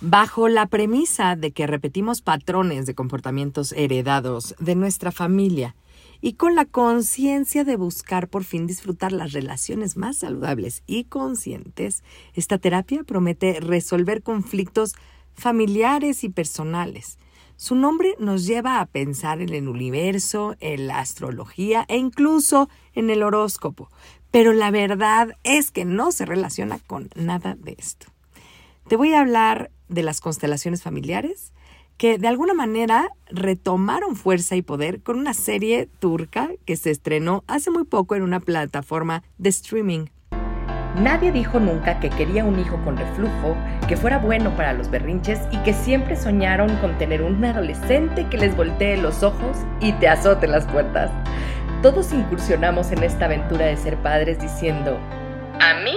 Bajo la premisa de que repetimos patrones de comportamientos heredados de nuestra familia y con la conciencia de buscar por fin disfrutar las relaciones más saludables y conscientes, esta terapia promete resolver conflictos familiares y personales. Su nombre nos lleva a pensar en el universo, en la astrología e incluso en el horóscopo, pero la verdad es que no se relaciona con nada de esto. Te voy a hablar de las constelaciones familiares que de alguna manera retomaron fuerza y poder con una serie turca que se estrenó hace muy poco en una plataforma de streaming. Nadie dijo nunca que quería un hijo con reflujo, que fuera bueno para los berrinches y que siempre soñaron con tener un adolescente que les voltee los ojos y te azote las puertas. Todos incursionamos en esta aventura de ser padres diciendo, a mí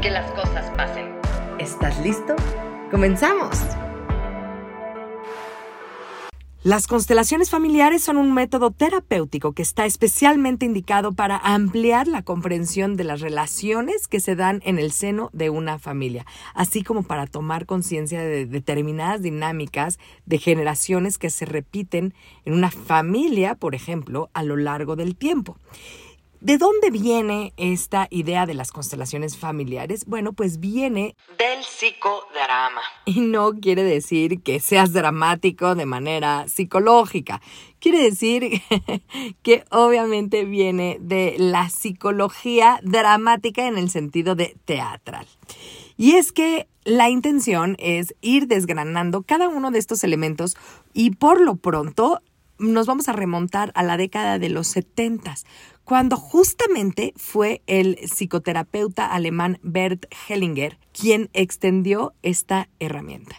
que las cosas pasen. ¿Estás listo? ¡Comenzamos! Las constelaciones familiares son un método terapéutico que está especialmente indicado para ampliar la comprensión de las relaciones que se dan en el seno de una familia, así como para tomar conciencia de determinadas dinámicas de generaciones que se repiten en una familia, por ejemplo, a lo largo del tiempo. ¿De dónde viene esta idea de las constelaciones familiares? Bueno, pues viene del psicodrama. Y no quiere decir que seas dramático de manera psicológica. Quiere decir que obviamente viene de la psicología dramática en el sentido de teatral. Y es que la intención es ir desgranando cada uno de estos elementos y por lo pronto nos vamos a remontar a la década de los 70, cuando justamente fue el psicoterapeuta alemán Bert Hellinger quien extendió esta herramienta.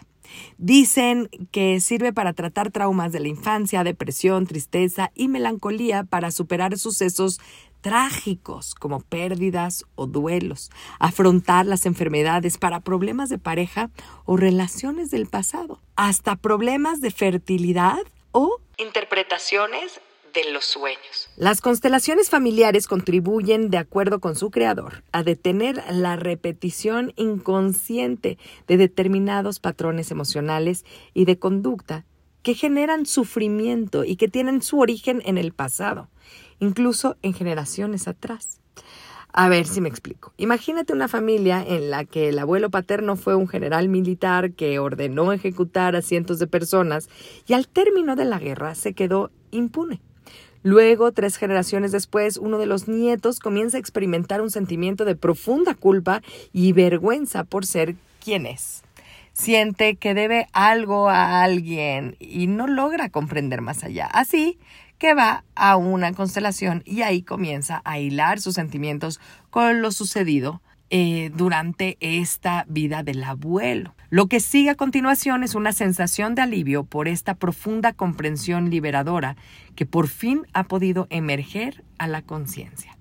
Dicen que sirve para tratar traumas de la infancia, depresión, tristeza y melancolía para superar sucesos trágicos como pérdidas o duelos, afrontar las enfermedades para problemas de pareja o relaciones del pasado, hasta problemas de fertilidad o interpretaciones de los sueños. Las constelaciones familiares contribuyen, de acuerdo con su creador, a detener la repetición inconsciente de determinados patrones emocionales y de conducta que generan sufrimiento y que tienen su origen en el pasado, incluso en generaciones atrás. A ver si me explico. Imagínate una familia en la que el abuelo paterno fue un general militar que ordenó ejecutar a cientos de personas y al término de la guerra se quedó impune. Luego, tres generaciones después, uno de los nietos comienza a experimentar un sentimiento de profunda culpa y vergüenza por ser quien es. Siente que debe algo a alguien y no logra comprender más allá. Así que va a una constelación y ahí comienza a hilar sus sentimientos con lo sucedido eh, durante esta vida del abuelo. Lo que sigue a continuación es una sensación de alivio por esta profunda comprensión liberadora que por fin ha podido emerger a la conciencia.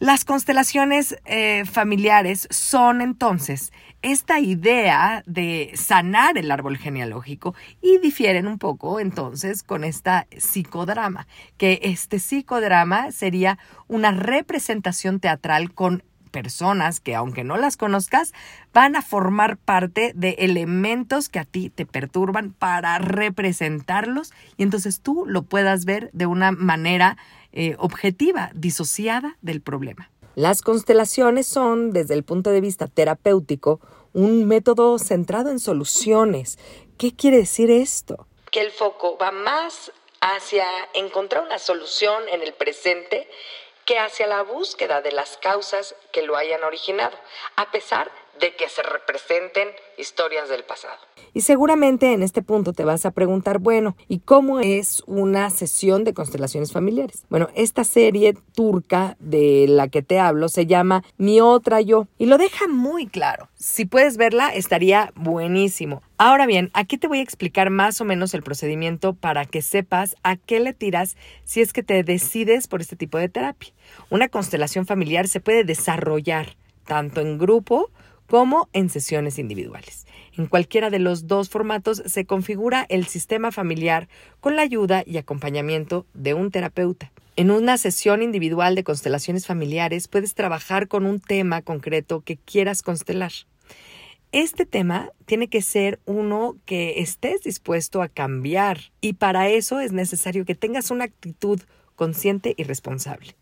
Las constelaciones eh, familiares son entonces esta idea de sanar el árbol genealógico y difieren un poco entonces con esta psicodrama, que este psicodrama sería una representación teatral con personas que aunque no las conozcas, van a formar parte de elementos que a ti te perturban para representarlos y entonces tú lo puedas ver de una manera eh, objetiva, disociada del problema. Las constelaciones son, desde el punto de vista terapéutico, un método centrado en soluciones. ¿Qué quiere decir esto? Que el foco va más hacia encontrar una solución en el presente que hacia la búsqueda de las causas que lo hayan originado, a pesar de que se representen historias del pasado. Y seguramente en este punto te vas a preguntar, bueno, ¿y cómo es una sesión de constelaciones familiares? Bueno, esta serie turca de la que te hablo se llama Mi otra yo y lo deja muy claro. Si puedes verla, estaría buenísimo. Ahora bien, aquí te voy a explicar más o menos el procedimiento para que sepas a qué le tiras si es que te decides por este tipo de terapia. Una constelación familiar se puede desarrollar tanto en grupo como en sesiones individuales. En cualquiera de los dos formatos se configura el sistema familiar con la ayuda y acompañamiento de un terapeuta. En una sesión individual de constelaciones familiares puedes trabajar con un tema concreto que quieras constelar. Este tema tiene que ser uno que estés dispuesto a cambiar y para eso es necesario que tengas una actitud consciente y responsable.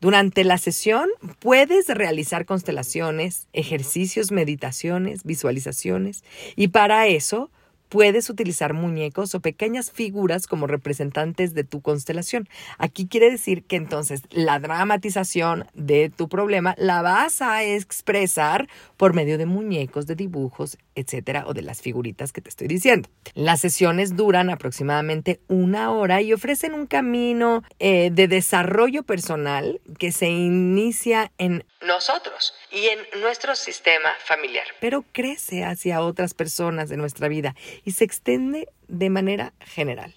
Durante la sesión puedes realizar constelaciones, ejercicios, meditaciones, visualizaciones y para eso puedes utilizar muñecos o pequeñas figuras como representantes de tu constelación. Aquí quiere decir que entonces la dramatización de tu problema la vas a expresar por medio de muñecos, de dibujos, etcétera, o de las figuritas que te estoy diciendo. Las sesiones duran aproximadamente una hora y ofrecen un camino eh, de desarrollo personal que se inicia en nosotros y en nuestro sistema familiar, pero crece hacia otras personas de nuestra vida y se extiende de manera general.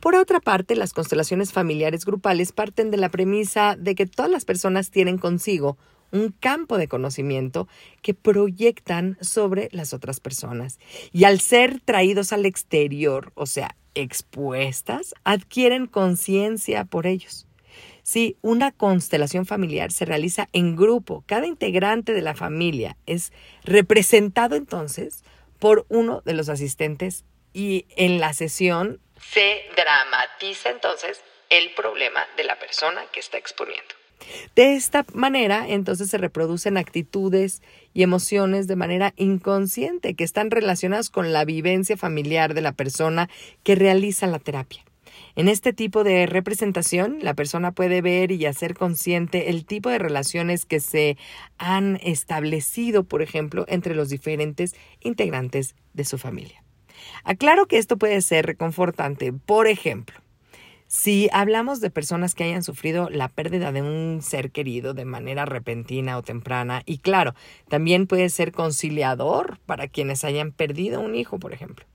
Por otra parte, las constelaciones familiares grupales parten de la premisa de que todas las personas tienen consigo un campo de conocimiento que proyectan sobre las otras personas. Y al ser traídos al exterior, o sea, expuestas, adquieren conciencia por ellos. Si una constelación familiar se realiza en grupo, cada integrante de la familia es representado entonces por uno de los asistentes y en la sesión se dramatiza entonces el problema de la persona que está exponiendo. De esta manera, entonces se reproducen actitudes y emociones de manera inconsciente que están relacionadas con la vivencia familiar de la persona que realiza la terapia. En este tipo de representación, la persona puede ver y hacer consciente el tipo de relaciones que se han establecido, por ejemplo, entre los diferentes integrantes de su familia. Aclaro que esto puede ser reconfortante. Por ejemplo, si hablamos de personas que hayan sufrido la pérdida de un ser querido de manera repentina o temprana, y claro, también puede ser conciliador para quienes hayan perdido un hijo, por ejemplo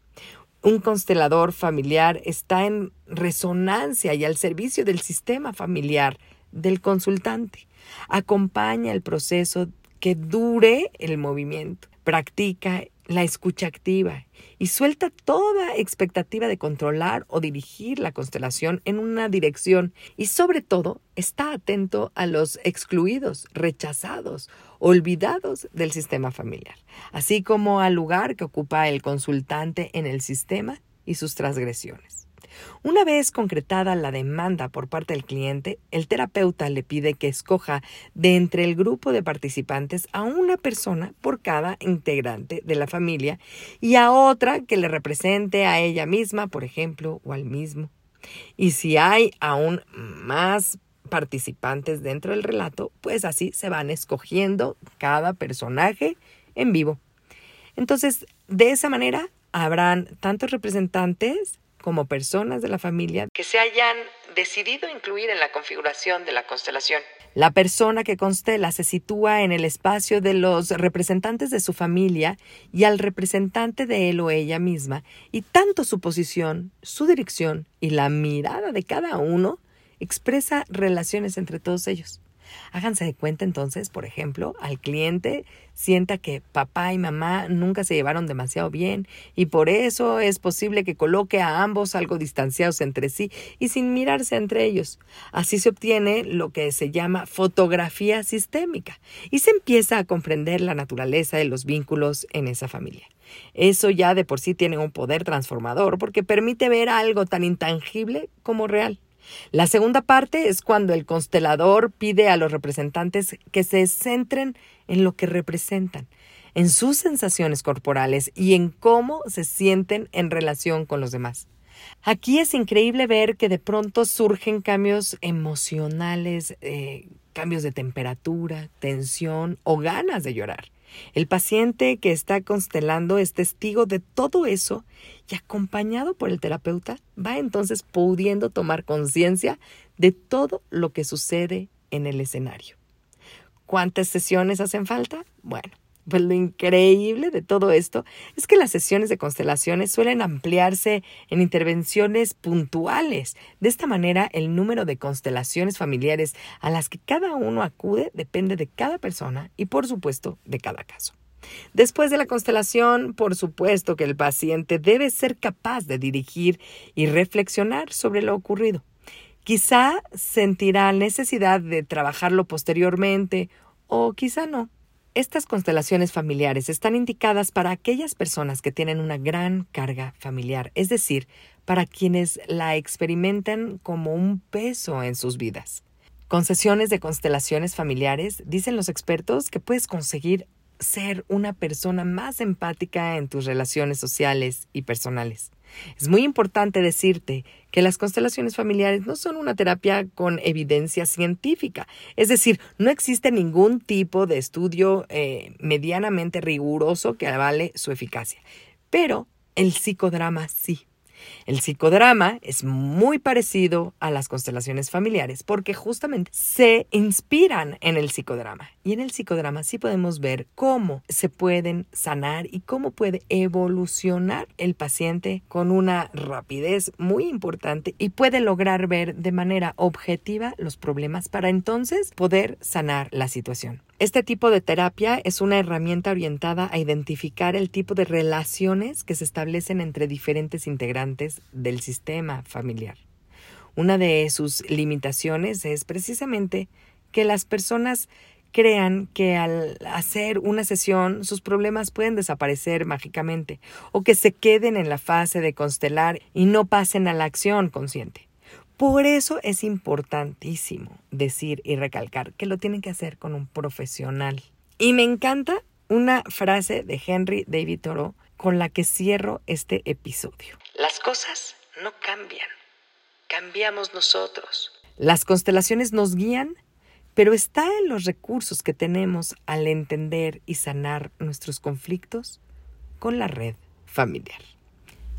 un constelador familiar está en resonancia y al servicio del sistema familiar del consultante. Acompaña el proceso que dure el movimiento. Practica la escucha activa y suelta toda expectativa de controlar o dirigir la constelación en una dirección y sobre todo está atento a los excluidos, rechazados, olvidados del sistema familiar, así como al lugar que ocupa el consultante en el sistema y sus transgresiones. Una vez concretada la demanda por parte del cliente, el terapeuta le pide que escoja de entre el grupo de participantes a una persona por cada integrante de la familia y a otra que le represente a ella misma, por ejemplo, o al mismo. Y si hay aún más participantes dentro del relato, pues así se van escogiendo cada personaje en vivo. Entonces, de esa manera, habrán tantos representantes como personas de la familia que se hayan decidido incluir en la configuración de la constelación. La persona que constela se sitúa en el espacio de los representantes de su familia y al representante de él o ella misma, y tanto su posición, su dirección y la mirada de cada uno expresa relaciones entre todos ellos. Háganse de cuenta entonces, por ejemplo, al cliente sienta que papá y mamá nunca se llevaron demasiado bien y por eso es posible que coloque a ambos algo distanciados entre sí y sin mirarse entre ellos. Así se obtiene lo que se llama fotografía sistémica y se empieza a comprender la naturaleza de los vínculos en esa familia. Eso ya de por sí tiene un poder transformador porque permite ver algo tan intangible como real. La segunda parte es cuando el constelador pide a los representantes que se centren en lo que representan, en sus sensaciones corporales y en cómo se sienten en relación con los demás. Aquí es increíble ver que de pronto surgen cambios emocionales, eh, cambios de temperatura, tensión o ganas de llorar. El paciente que está constelando es testigo de todo eso y acompañado por el terapeuta va entonces pudiendo tomar conciencia de todo lo que sucede en el escenario. ¿Cuántas sesiones hacen falta? Bueno, pues lo increíble de todo esto es que las sesiones de constelaciones suelen ampliarse en intervenciones puntuales. De esta manera, el número de constelaciones familiares a las que cada uno acude depende de cada persona y, por supuesto, de cada caso. Después de la constelación, por supuesto que el paciente debe ser capaz de dirigir y reflexionar sobre lo ocurrido. Quizá sentirá necesidad de trabajarlo posteriormente o quizá no. Estas constelaciones familiares están indicadas para aquellas personas que tienen una gran carga familiar, es decir, para quienes la experimentan como un peso en sus vidas. Con sesiones de constelaciones familiares, dicen los expertos que puedes conseguir ser una persona más empática en tus relaciones sociales y personales. Es muy importante decirte que las constelaciones familiares no son una terapia con evidencia científica, es decir, no existe ningún tipo de estudio eh, medianamente riguroso que avale su eficacia, pero el psicodrama sí. El psicodrama es muy parecido a las constelaciones familiares porque justamente se inspiran en el psicodrama. Y en el psicodrama sí podemos ver cómo se pueden sanar y cómo puede evolucionar el paciente con una rapidez muy importante y puede lograr ver de manera objetiva los problemas para entonces poder sanar la situación. Este tipo de terapia es una herramienta orientada a identificar el tipo de relaciones que se establecen entre diferentes integrantes del sistema familiar. Una de sus limitaciones es precisamente que las personas crean que al hacer una sesión sus problemas pueden desaparecer mágicamente o que se queden en la fase de constelar y no pasen a la acción consciente. Por eso es importantísimo decir y recalcar que lo tienen que hacer con un profesional. Y me encanta una frase de Henry David Thoreau con la que cierro este episodio. Las cosas no cambian, cambiamos nosotros. Las constelaciones nos guían, pero está en los recursos que tenemos al entender y sanar nuestros conflictos con la red familiar.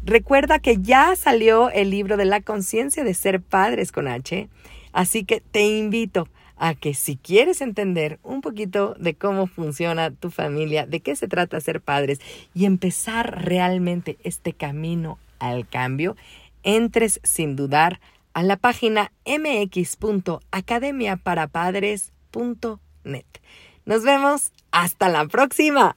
Recuerda que ya salió el libro de la conciencia de ser padres con H, así que te invito a que si quieres entender un poquito de cómo funciona tu familia, de qué se trata ser padres y empezar realmente este camino al cambio, entres sin dudar a la página mx.academiaparapadres.net. Nos vemos hasta la próxima.